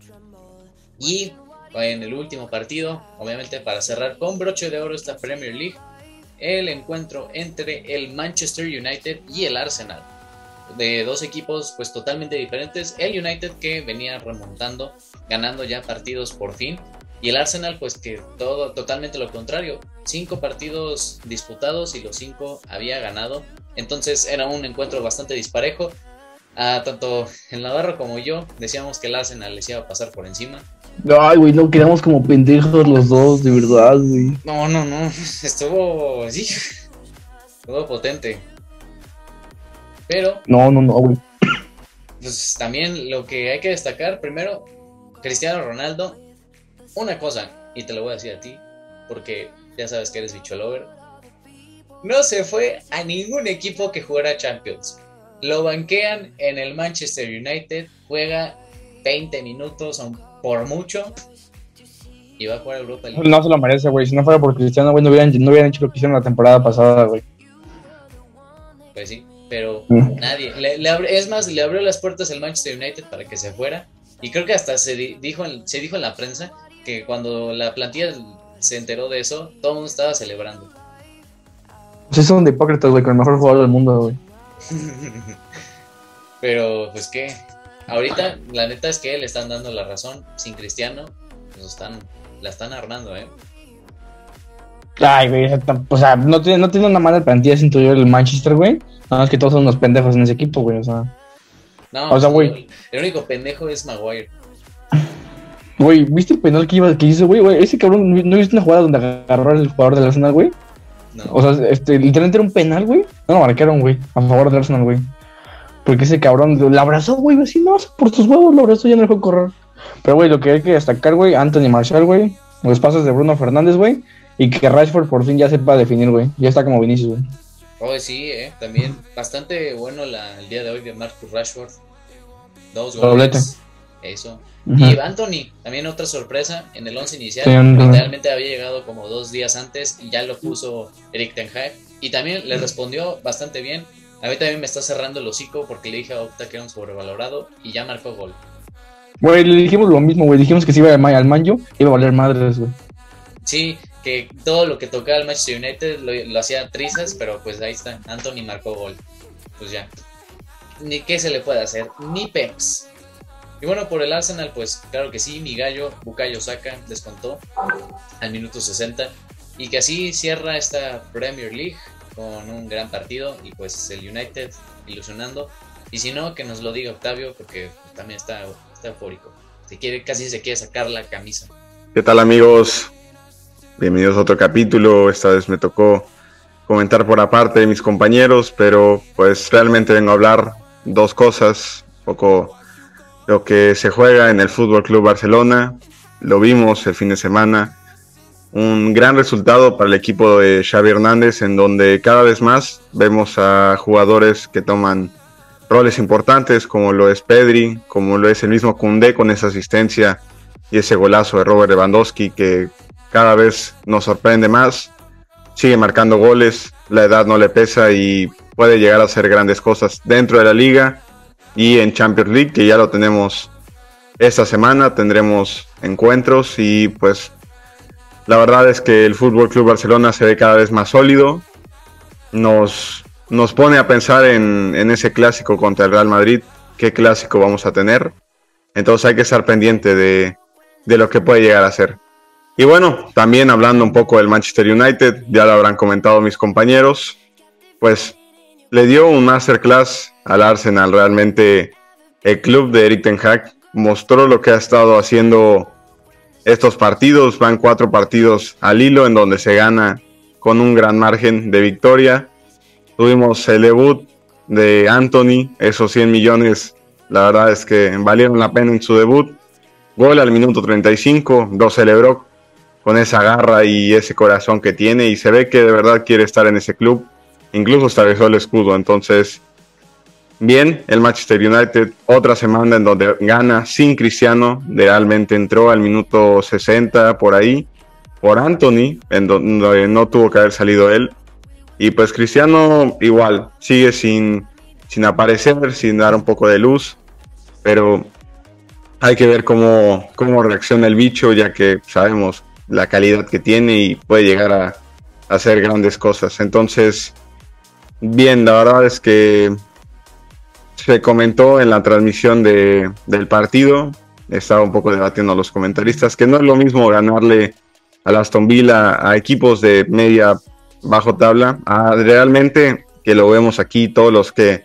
Y en el último partido, obviamente para cerrar con broche de oro esta Premier League, el encuentro entre el Manchester United y el Arsenal. De dos equipos pues totalmente diferentes. El United que venía remontando, ganando ya partidos por fin. Y el Arsenal pues que todo totalmente lo contrario. Cinco partidos disputados y los cinco había ganado. Entonces era un encuentro bastante disparejo. a tanto el Navarro como yo decíamos que el Arsenal les iba a pasar por encima. Ay, güey, no quedamos como pendejos los dos, de verdad, güey. No, no, no. <laughs> Estuvo. Sí. Estuvo potente. Pero. No, no, no, güey. Pues también lo que hay que destacar, primero, Cristiano Ronaldo. Una cosa, y te lo voy a decir a ti, porque ya sabes que eres bicho lover. No se fue a ningún equipo que jugara Champions. Lo banquean en el Manchester United, juega 20 minutos, por mucho. Y va a jugar Europa League. No se lo merece, güey. Si no fuera por Cristiano, güey, no hubieran, no hubieran hecho lo que hicieron la temporada pasada, güey. Pues sí, pero mm. nadie. Le, es más, le abrió las puertas el Manchester United para que se fuera. Y creo que hasta se dijo, se dijo en la prensa que cuando la plantilla se enteró de eso, todo el mundo estaba celebrando. Pues son de hipócritas, güey, con el mejor jugador del mundo, güey. <laughs> pero, pues qué, Ahorita, la neta es que le están dando la razón. Sin Cristiano, pues están, la están armando, ¿eh? Ay, güey, o sea, no tiene, no tiene una mala plantilla sin yo el Manchester, güey. Nada más que todos son unos pendejos en ese equipo, güey, o sea. No, o sea, güey. El, único pendejo es Maguire. <laughs> Güey, ¿viste el penal que, iba, que hizo, güey? Ese cabrón, ¿no viste una jugada donde agarró al jugador del Arsenal, güey? No. O sea, este, literalmente era un penal, güey. No lo marcaron, güey, a favor del Arsenal, güey. Porque ese cabrón lo abrazó, güey, así, no, por tus huevos lo abrazó, ya no dejó correr. Pero, güey, lo que hay que destacar, güey, Anthony Marshall, güey, los pasos de Bruno Fernández, güey, y que Rashford por fin ya sepa definir, güey. Ya está como Vinicius, güey. Oh, sí, eh, también bastante bueno la, el día de hoy de Marcus Rashford. Dos goles. Eso. Y Anthony, también otra sorpresa en el 11 inicial. Literalmente había llegado como dos días antes y ya lo puso Eric Ten Hag. Y también le respondió bastante bien. A mí también me está cerrando el hocico porque le dije a Octa que era un sobrevalorado y ya marcó gol. Güey, le dijimos lo mismo, güey. Dijimos que si iba al manjo, iba a valer madres, güey. Sí, que todo lo que tocaba el Manchester United lo, hacía trizas, pero pues ahí está. Anthony marcó gol. Pues ya. Ni qué se le puede hacer, ni pex. Y bueno, por el Arsenal, pues claro que sí, mi gallo, Bukayo Saka, descontó al minuto 60. Y que así cierra esta Premier League con un gran partido. Y pues el United ilusionando. Y si no, que nos lo diga Octavio, porque también está está eufórico. Se quiere, casi se quiere sacar la camisa. ¿Qué tal amigos? Bienvenidos a otro capítulo. Esta vez me tocó comentar por aparte de mis compañeros, pero pues realmente vengo a hablar dos cosas. Un poco lo que se juega en el Fútbol Club Barcelona. Lo vimos el fin de semana. Un gran resultado para el equipo de Xavi Hernández, en donde cada vez más vemos a jugadores que toman roles importantes como lo es Pedri, como lo es el mismo Kunde con esa asistencia y ese golazo de Robert Lewandowski que cada vez nos sorprende más. Sigue marcando goles, la edad no le pesa y puede llegar a hacer grandes cosas dentro de la liga y en Champions League, que ya lo tenemos esta semana, tendremos encuentros y pues la verdad es que el Fútbol Club Barcelona se ve cada vez más sólido. Nos nos pone a pensar en, ese clásico contra el Real Madrid, qué clásico vamos a tener. Entonces hay que estar pendiente de, lo que puede llegar a ser. Y bueno, también hablando un poco del Manchester United, ya lo habrán comentado mis compañeros, pues le dio un masterclass al Arsenal. Realmente el club de Eric Ten Hag mostró lo que ha estado haciendo estos partidos. Van cuatro partidos al hilo en donde se gana con un gran margen de victoria. Tuvimos el debut de Anthony, esos 100 millones, la verdad es que valieron la pena en su debut. Gol al minuto 35, lo celebró con esa garra y ese corazón que tiene y se ve que de verdad quiere estar en ese club. Incluso estableció el escudo, entonces bien, el Manchester United otra semana en donde gana sin Cristiano, realmente entró al minuto 60 por ahí, por Anthony, en donde no tuvo que haber salido él, y pues Cristiano igual, sigue sin, sin aparecer, sin dar un poco de luz, pero hay que ver cómo, cómo reacciona el bicho, ya que sabemos la calidad que tiene y puede llegar a, hacer grandes cosas. Entonces, bien, la verdad es que se comentó en la transmisión de, del partido, estaba un poco debatiendo a los comentaristas, que no es lo mismo ganarle a Aston Villa a equipos de media bajo tabla. Realmente, que lo vemos aquí, todos los que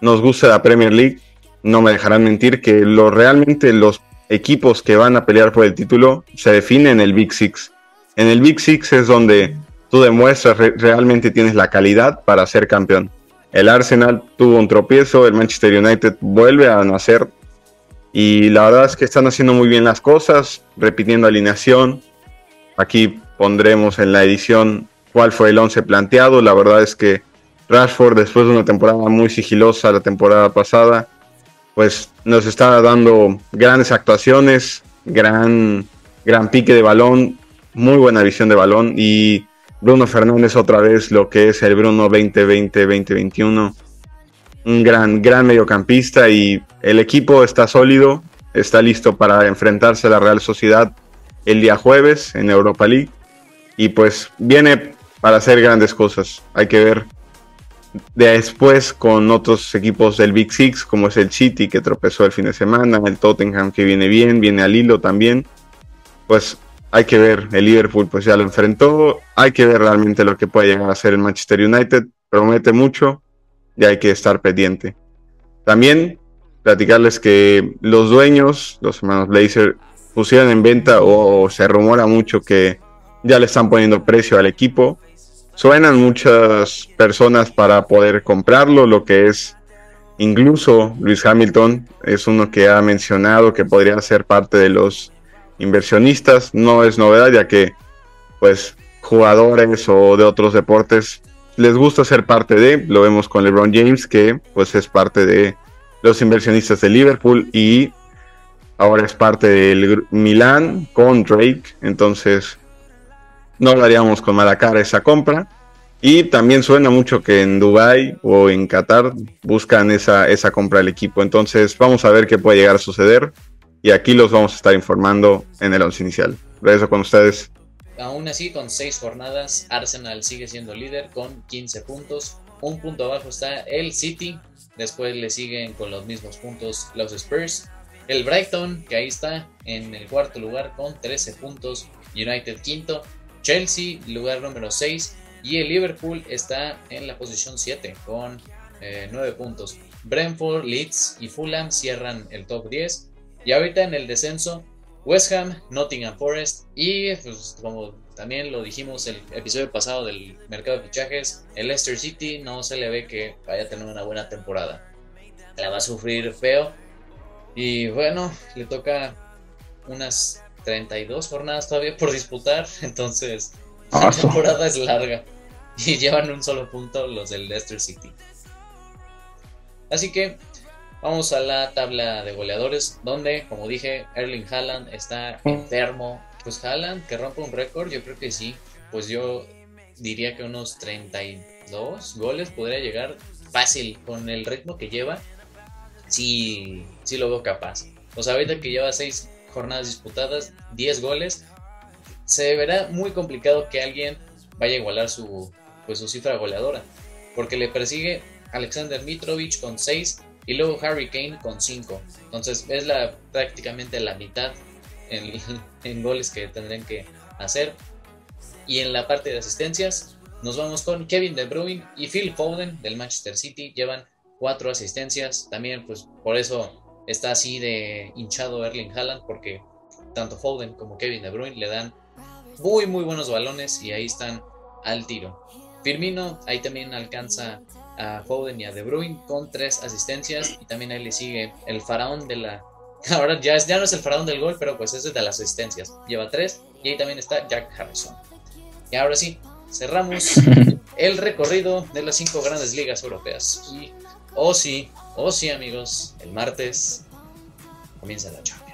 nos gusta la Premier League, no me dejarán mentir que lo, realmente los equipos que van a pelear por el título se definen en el Big Six. En el Big Six es donde tú demuestras realmente tienes la calidad para ser campeón. El Arsenal tuvo un tropiezo, el Manchester United vuelve a nacer y la verdad es que están haciendo muy bien las cosas, repitiendo alineación. Aquí pondremos en la edición cuál fue el 11 planteado. La verdad es que Rashford, después de una temporada muy sigilosa la temporada pasada, pues nos está dando grandes actuaciones, gran, gran pique de balón, muy buena visión de balón y Bruno Fernández otra vez lo que es el Bruno 2020-2021. Un gran, gran mediocampista y el equipo está sólido, está listo para enfrentarse a la Real Sociedad el día jueves en Europa League. Y pues viene para hacer grandes cosas. Hay que ver después con otros equipos del Big Six, como es el City que tropezó el fin de semana, el Tottenham que viene bien, viene al hilo también. Pues hay que ver, el Liverpool pues ya lo enfrentó, hay que ver realmente lo que puede llegar a ser el Manchester United, promete mucho y hay que estar pendiente. También platicarles que los dueños, los hermanos Blazer, pusieron en venta o se rumora mucho que ya le están poniendo precio al equipo suenan muchas personas para poder comprarlo, lo que es incluso Luis Hamilton es uno que ha mencionado que podría ser parte de los inversionistas, no es novedad ya que pues jugadores o de otros deportes les gusta ser parte de, lo vemos con LeBron James que pues es parte de los inversionistas de Liverpool y ahora es parte del Milán con Drake, entonces no hablaríamos con mala cara esa compra. Y también suena mucho que en Dubai o en Qatar buscan esa, esa compra del equipo. Entonces vamos a ver qué puede llegar a suceder. Y aquí los vamos a estar informando en el once inicial. Regreso con ustedes. Aún así, con seis jornadas, Arsenal sigue siendo líder con 15 puntos. Un punto abajo está el City. Después le siguen con los mismos puntos los Spurs. El Brighton, que ahí está en el cuarto lugar con 13 puntos. United quinto. Chelsea, lugar número 6. Y el Liverpool está en la posición 7 con 9 eh, puntos. Brentford, Leeds y Fulham cierran el top 10. Y ahorita en el descenso, West Ham, Nottingham Forest y pues, como también lo dijimos el episodio pasado del mercado de fichajes, el Leicester City no se le ve que vaya a tener una buena temporada. La va a sufrir feo. Y bueno, le toca unas 32 jornadas todavía por disputar. <laughs> Entonces, la temporada es larga y llevan un solo punto los del Leicester City. Así que vamos a la tabla de goleadores, donde, como dije, Erling Haaland está enfermo. Pues Haaland, que rompe un récord, yo creo que sí. Pues yo diría que unos 32 goles podría llegar fácil con el ritmo que lleva. Sí, sí lo veo capaz. O sea, ahorita que lleva 6 jornadas disputadas, 10 goles, se verá muy complicado que alguien vaya a igualar su, pues, su cifra goleadora, porque le persigue Alexander Mitrovic con 6 y luego Harry Kane con 5. Entonces es la, prácticamente la mitad en, <laughs> goles que tendrán que hacer. Y en la parte de asistencias nos vamos con Kevin De Bruyne y Phil Foden del Manchester City. Llevan 4 asistencias. También pues por eso está así de hinchado Erling Haaland porque tanto Foden como Kevin De Bruyne le dan muy muy buenos balones y ahí están al tiro. Firmino ahí también alcanza a Foden y a De Bruyne con tres asistencias y también ahí le sigue el faraón de la... <laughs> Ahora ya, es, ya no es el faraón del gol, pero pues es de las asistencias. Lleva tres y ahí también está Jack Harrison. Y ahora sí, cerramos <laughs> el recorrido de las cinco grandes ligas europeas. Y, oh sí, oh sí amigos, el martes comienza la Champions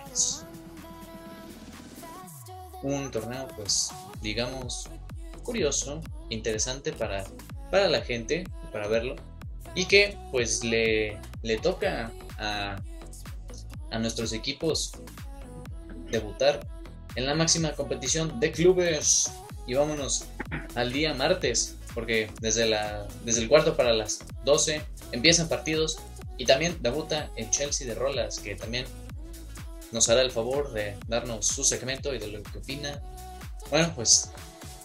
un torneo, pues, digamos, curioso, interesante para, para la gente, para verlo, y que, pues, le, le toca a, a nuestros equipos debutar en la máxima competición de clubes. Y vámonos al día martes, porque desde, la, desde el cuarto para las 12 empiezan partidos y también debuta el Chelsea de Rolas, que también nos hará el favor de darnos su segmento y de lo que opina. Bueno, pues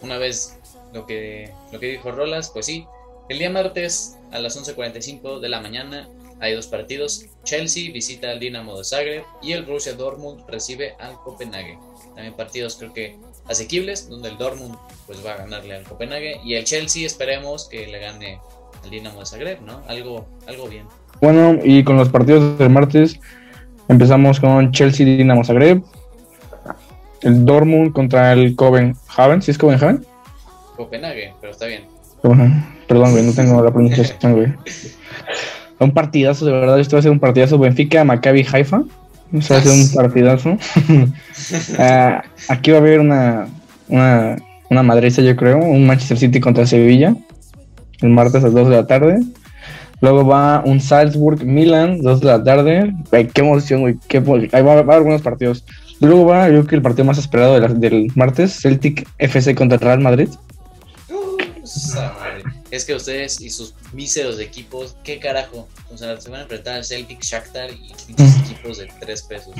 una vez lo que, lo que dijo Rolas, pues sí, el día martes a las 11.45 de la mañana hay dos partidos. Chelsea visita al Dinamo de Zagreb y el Borussia Dortmund recibe al Copenhague. También partidos creo que asequibles, donde el Dortmund pues va a ganarle al Copenhague y el Chelsea esperemos que le gane al Dinamo de Zagreb, ¿no? Algo, algo bien. Bueno, y con los partidos del martes, Empezamos con Chelsea Dinamo Zagreb. El Dortmund contra el Copenhagen. ¿Sí es Copenhagen? Copenhague, pero está bien. Perdón, güey, no tengo la pronunciación, güey. Un partidazo, de verdad. Esto va a ser un partidazo. Benfica, Maccabi, Haifa. Esto va a ser un partidazo. <laughs> Ah, aquí va a haber una, una, una madriza, yo creo. Un Manchester City contra Sevilla. El martes a las 2 de la tarde. Luego va un Salzburg Milan, 2 de la tarde. qué emoción, güey. Qué, ahí va, a haber algunos partidos. Luego va, yo creo que el partido más esperado del martes, Celtic FC contra Real Madrid. Es que ustedes y sus míseros equipos, ¿qué carajo? O sea, se van a enfrentar al Celtic, Shakhtar y equipos de 3 pesos.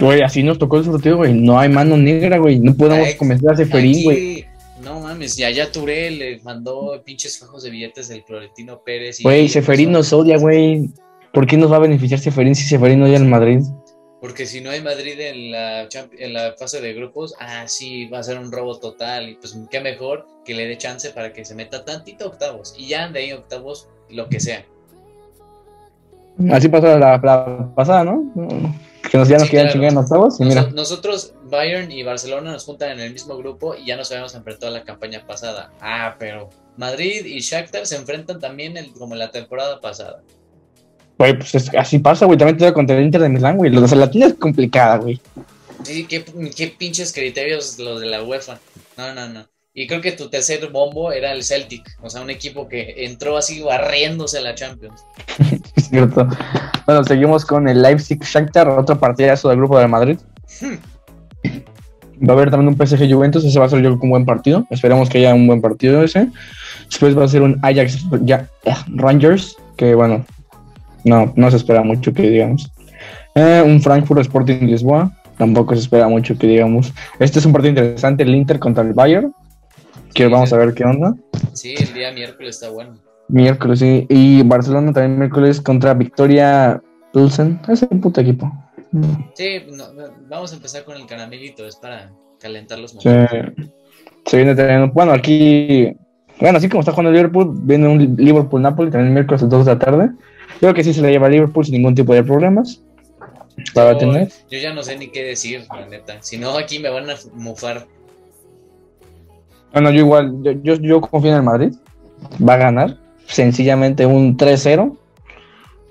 Güey, así nos tocó el sorteo, güey. No hay mano negra, güey. No podemos comenzar a Seferín, güey. No mames, ya ya Touré le mandó pinches fajos de billetes del Florentino Pérez. Güey, Seferín nos odia, güey. ¿Por qué nos va a beneficiar Seferín si Seferín odia al Madrid? Porque si no hay Madrid en la, en la fase de grupos, ah, sí, va a ser un robo total. Y pues qué mejor que le dé chance para que se meta tantito octavos. Y ya de ahí octavos, lo que sea. Así pasó la, la pasada, ¿no? Que nos, ya nos quedan en octavos. Nosotros, Bayern y Barcelona nos juntan en el mismo grupo y ya nos habíamos enfrentado a la campaña pasada. Ah, pero Madrid y Shakhtar se enfrentan también como en la temporada pasada. Güey, pues es- así pasa, güey. También te contra el Inter de Milán, güey. Lo de la tienda es complicada, güey. Sí, qué, qué pinches criterios los de la UEFA. No, no, no. Y creo que tu tercer bombo era el Celtic, o sea, un equipo que entró así barriéndose a la Champions. <laughs> Es cierto. Bueno, seguimos con el Leipzig Shakhtar, otro partidazo del grupo de Madrid. Va a haber también un PSG Juventus, ese va a ser yo un buen partido. Esperemos que haya un buen partido ese. Después va a ser un Ajax ya, eh, Rangers, que bueno, no, no se espera mucho que digamos. Eh, un Frankfurt Sporting Lisboa, tampoco se espera mucho que digamos. Este es un partido interesante, el Inter contra el Bayern, que Sí, vamos sí. a ver qué onda. Sí, el día miércoles está bueno. Miércoles, sí. Y Barcelona también miércoles contra Victoria Pilsen. Ese puto equipo. Sí, no, vamos a empezar con el caramelito, es para calentar los momentos. se viene teniendo. Bueno, aquí. Bueno, así como está jugando el Liverpool, viene un Liverpool-Napoli también miércoles a las 2 de la tarde. Creo que sí se le lleva a Liverpool sin ningún tipo de problemas. Para Yo- tener. Yo ya no sé ni qué decir, la neta. Si no, aquí me van a mufar. Bueno, yo igual, yo, yo, yo confío en el Madrid. Va a ganar. Sencillamente un 3-0.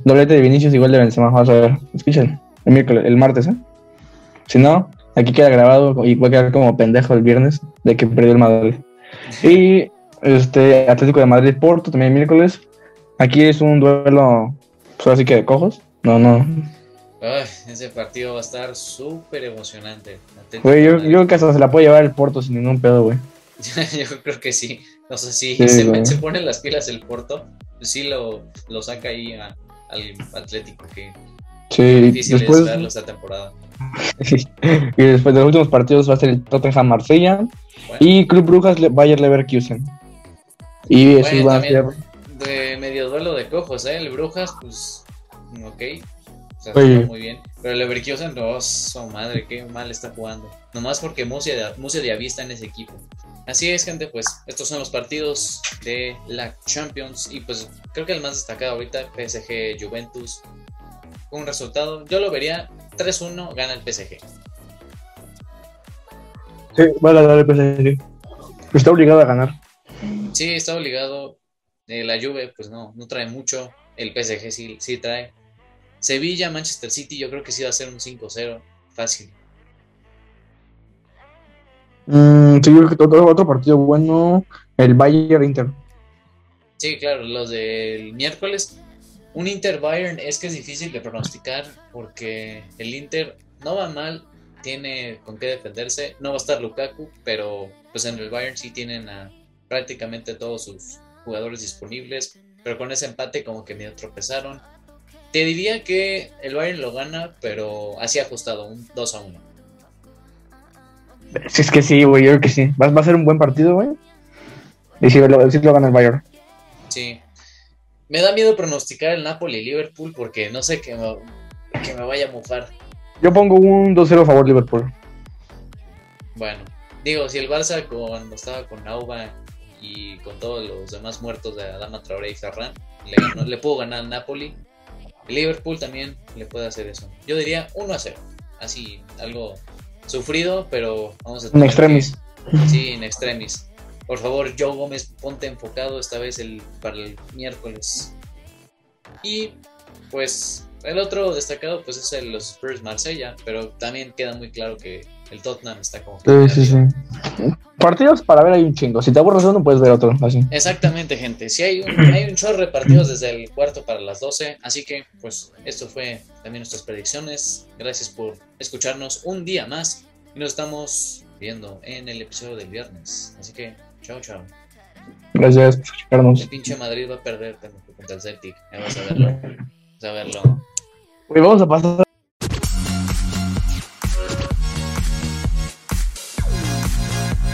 Doblete de Vinicius igual de Benzema. Vamos a ver. Escuchen. El miércoles, el martes, ¿eh? Si no, aquí queda grabado y va a quedar como pendejo el viernes de que perdió el Madrid. Y este Atlético de Madrid Porto también miércoles. Aquí es un duelo, pues así que de cojos. No, no. Ay, ese partido va a estar súper emocionante. Güey, yo, yo creo que hasta se la puede llevar el Porto sin ningún pedo, güey. <laughs> Yo creo que sí. No sé si Sí, se, <laughs> se pone las pilas el Porto, pues sí lo, lo saca ahí a- al Atlético, que Sí, difícil después. es verlo esta temporada. <laughs> y después de los últimos partidos va a ser el Tottenham Marsella Bueno, y Club Brujas Bayer Leverkusen. Y esos Bueno, van a ser. De medio duelo de cojos, ¿eh? El Brujas, pues, ok. O sea, está muy bien. Pero el Leverkusen, no, su madre, qué mal está jugando. Nomás porque Musia de, está en ese equipo. Así es, gente, pues estos son los partidos de la Champions. Y pues creo que el más destacado ahorita, PSG Juventus. Con un resultado, yo lo vería 3-1, gana el PSG. Sí, va a ganar el PSG. Está obligado a ganar. Sí, está obligado. Eh, la Juve, pues no, no trae mucho. El PSG sí, sí trae. Sevilla, Manchester City, yo creo que sí va a ser un 5-0. Fácil. Mm, sí, yo creo que otro, otro partido bueno, el Bayern Inter. Sí, claro, los del miércoles. Un Inter Bayern es que es difícil de pronosticar porque el Inter no va mal, tiene con qué defenderse. No va a estar Lukaku, pero pues en el Bayern sí tienen a prácticamente todos sus jugadores disponibles. Pero con ese empate como que medio tropezaron. Te diría que el Bayern lo gana, pero así ajustado, un 2 a 1. Si es que sí, güey, yo creo que sí. Va, va a ser un buen partido, güey. Y si lo, lo gana el Bayern. Sí. Me da miedo pronosticar el Napoli y Liverpool porque no sé que me, que me vaya a mofar. Yo pongo un 2-0 a favor Liverpool. Bueno, digo, si el Barça cuando estaba con Auba y con todos los demás muertos de Adama Traoré y Ferran, le, ganó- le pudo ganar al Napoli, el Liverpool también le puede hacer eso. Yo diría 1 a 0. Así, algo sufrido, pero vamos a En extremis. que- Sí, en extremis. Por favor, Joe Gómez, ponte enfocado esta vez el, para el miércoles. Y pues el otro destacado pues es el los Spurs Marsella, pero también queda muy claro que el Tottenham está como... Sí, sí, sí. Partidos para ver hay un chingo. Si te aburres uno, puedes ver otro. Así. Exactamente, gente. Sí, hay un, hay un chorro de partidos desde el cuarto para las 12. Así que, pues, esto fue también nuestras predicciones. Gracias por escucharnos un día más. Y nos estamos viendo en el episodio del viernes. Así que, chao, chao. Gracias por escucharnos. El pinche Madrid va a perder contra el Celtic. Ya vas a verlo. Vas a verlo. Vamos a pasar